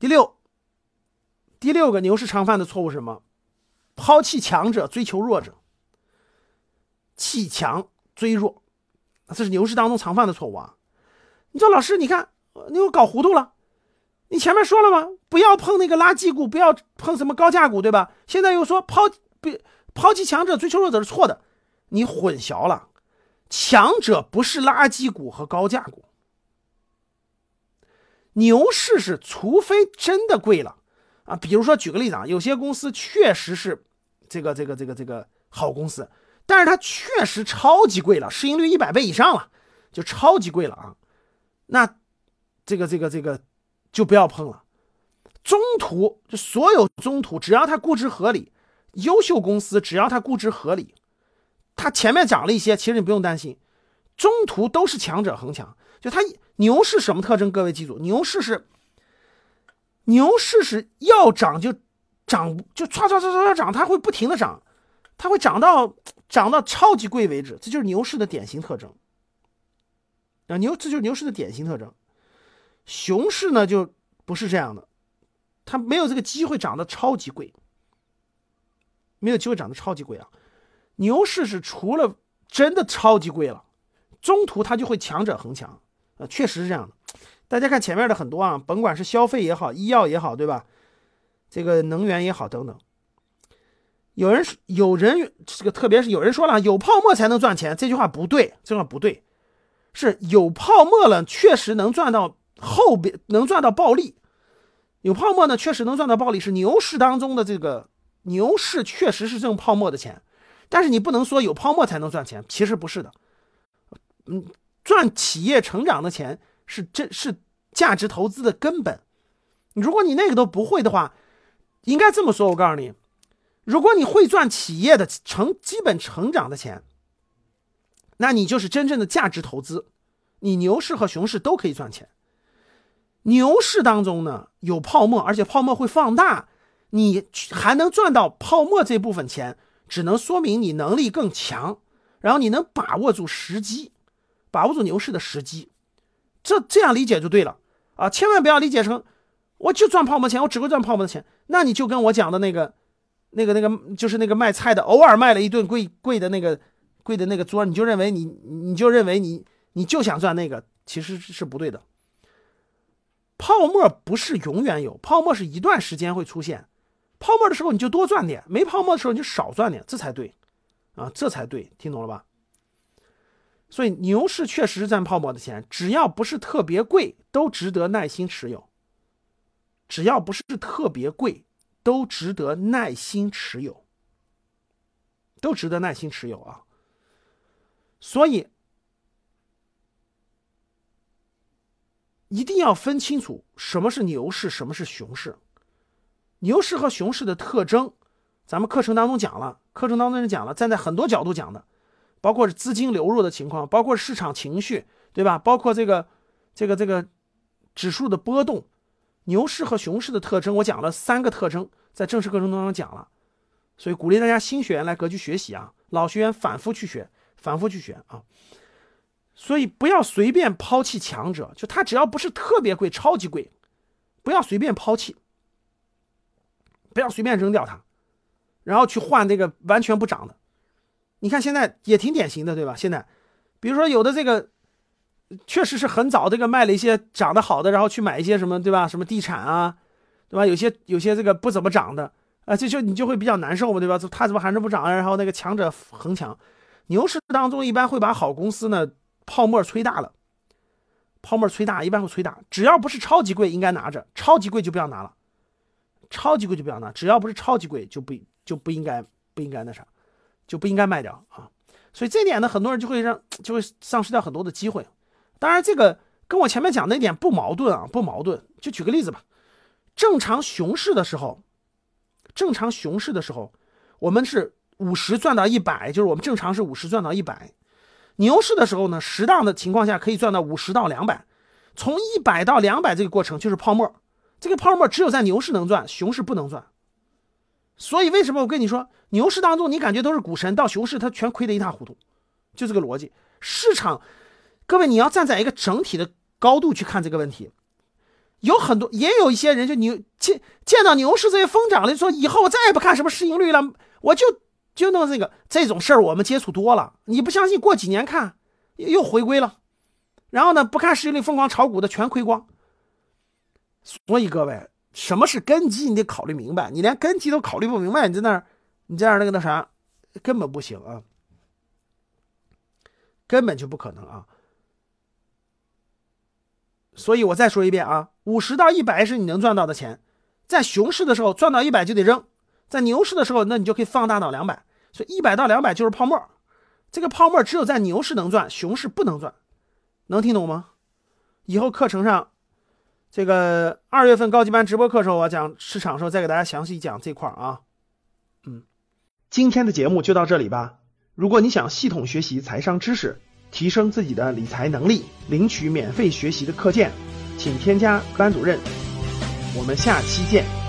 第六，第六个牛市常犯的错误是什么？抛弃强者，追求弱者，弃强追弱，这是牛市当中常犯的错误啊！你说老师，你看你又搞糊涂了。你前面说了吗？不要碰那个垃圾股，不要碰什么高价股，对吧？现在又说抛不抛弃强者，追求弱者是错的，你混淆了。强者不是垃圾股和高价股。牛市是，除非真的贵了啊，比如说举个例子啊，有些公司确实是这个这个这个这个好公司，但是它确实超级贵了，市盈率一百倍以上了，就超级贵了啊。那这个这个这个就不要碰了。中途就所有中途，只要它估值合理，优秀公司只要它估值合理，它前面涨了一些，其实你不用担心，中途都是强者恒强。就它牛市什么特征？各位记住，牛市是牛市是要涨就涨，就唰唰唰唰涨，它会不停的涨，它会涨到涨到超级贵为止，这就是牛市的典型特征。啊，牛这就是牛市的典型特征。熊市呢就不是这样的，它没有这个机会涨得超级贵，没有机会涨得超级贵啊。牛市是除了真的超级贵了，中途它就会强者恒强。呃，确实是这样的。大家看前面的很多啊，甭管是消费也好，医药也好，对吧？这个能源也好，等等。有人有人这个，特别是有人说了，有泡沫才能赚钱，这句话不对，这话不对。是有泡沫了，确实能赚到后边能赚到暴利。有泡沫呢，确实能赚到暴利，是牛市当中的这个牛市确实是挣泡沫的钱。但是你不能说有泡沫才能赚钱，其实不是的。嗯。赚企业成长的钱是这是价值投资的根本。如果你那个都不会的话，应该这么说。我告诉你，如果你会赚企业的成基本成长的钱，那你就是真正的价值投资。你牛市和熊市都可以赚钱。牛市当中呢有泡沫，而且泡沫会放大，你还能赚到泡沫这部分钱，只能说明你能力更强，然后你能把握住时机。把握住牛市的时机，这这样理解就对了啊！千万不要理解成我就赚泡沫钱，我只会赚泡沫的钱。那你就跟我讲的那个、那个、那个，就是那个卖菜的，偶尔卖了一顿贵贵的那个贵的那个桌，你就认为你你就认为你你就想赚那个，其实是不对的。泡沫不是永远有，泡沫是一段时间会出现。泡沫的时候你就多赚点，没泡沫的时候你就少赚点，这才对啊，这才对，听懂了吧？所以牛市确实是赚泡沫的钱，只要不是特别贵，都值得耐心持有。只要不是特别贵，都值得耐心持有，都值得耐心持有啊。所以一定要分清楚什么是牛市，什么是熊市。牛市和熊市的特征，咱们课程当中讲了，课程当中讲了，站在很多角度讲的。包括资金流入的情况，包括市场情绪，对吧？包括这个、这个、这个指数的波动，牛市和熊市的特征，我讲了三个特征，在正式课程当中讲了，所以鼓励大家新学员来格局学习啊，老学员反复去学，反复去学啊。所以不要随便抛弃强者，就他只要不是特别贵、超级贵，不要随便抛弃，不要随便扔掉它，然后去换那个完全不涨的。你看现在也挺典型的，对吧？现在，比如说有的这个，确实是很早这个卖了一些涨得好的，然后去买一些什么，对吧？什么地产啊，对吧？有些有些这个不怎么涨的啊，这就你就会比较难受嘛，对吧？它怎么还是不涨啊？然后那个强者恒强，牛市当中一般会把好公司呢泡沫吹大了，泡沫吹大一般会吹大，只要不是超级贵应该拿着，超级贵就不要拿了，超级贵就不要拿，只要不是超级贵就不就不应该不应该那啥。就不应该卖掉啊，所以这点呢，很多人就会让就会丧失掉很多的机会。当然，这个跟我前面讲那点不矛盾啊，不矛盾。就举个例子吧，正常熊市的时候，正常熊市的时候，我们是五十赚到一百，就是我们正常是五十赚到一百。牛市的时候呢，适当的情况下可以赚到五十到两百。从一百到两百这个过程就是泡沫，这个泡沫只有在牛市能赚，熊市不能赚。所以为什么我跟你说，牛市当中你感觉都是股神，到熊市他全亏得一塌糊涂，就这个逻辑。市场，各位你要站在一个整体的高度去看这个问题。有很多，也有一些人就牛见见到牛市这些疯涨了，说以后我再也不看什么市盈率了，我就就弄这个这种事儿，我们接触多了。你不相信，过几年看又回归了，然后呢，不看市盈率疯狂炒股的全亏光。所以各位，什么是根基，你得考虑明白。你连根基都考虑不明白，你在那儿，你这样那个那啥，根本不行啊，根本就不可能啊。所以我再说一遍啊，五十到一百是你能赚到的钱，在熊市的时候赚到一百就得扔，在牛市的时候，那你就可以放大到两百。所以一百到两百就是泡沫，这个泡沫只有在牛市能赚，熊市不能赚，能听懂吗？以后课程上，这个二月份高级班直播课时候，我讲市场时候再给大家详细讲这块啊。嗯，今天的节目就到这里吧。如果你想系统学习财商知识，提升自己的理财能力，领取免费学习的课件，请添加班主任。我们下期见。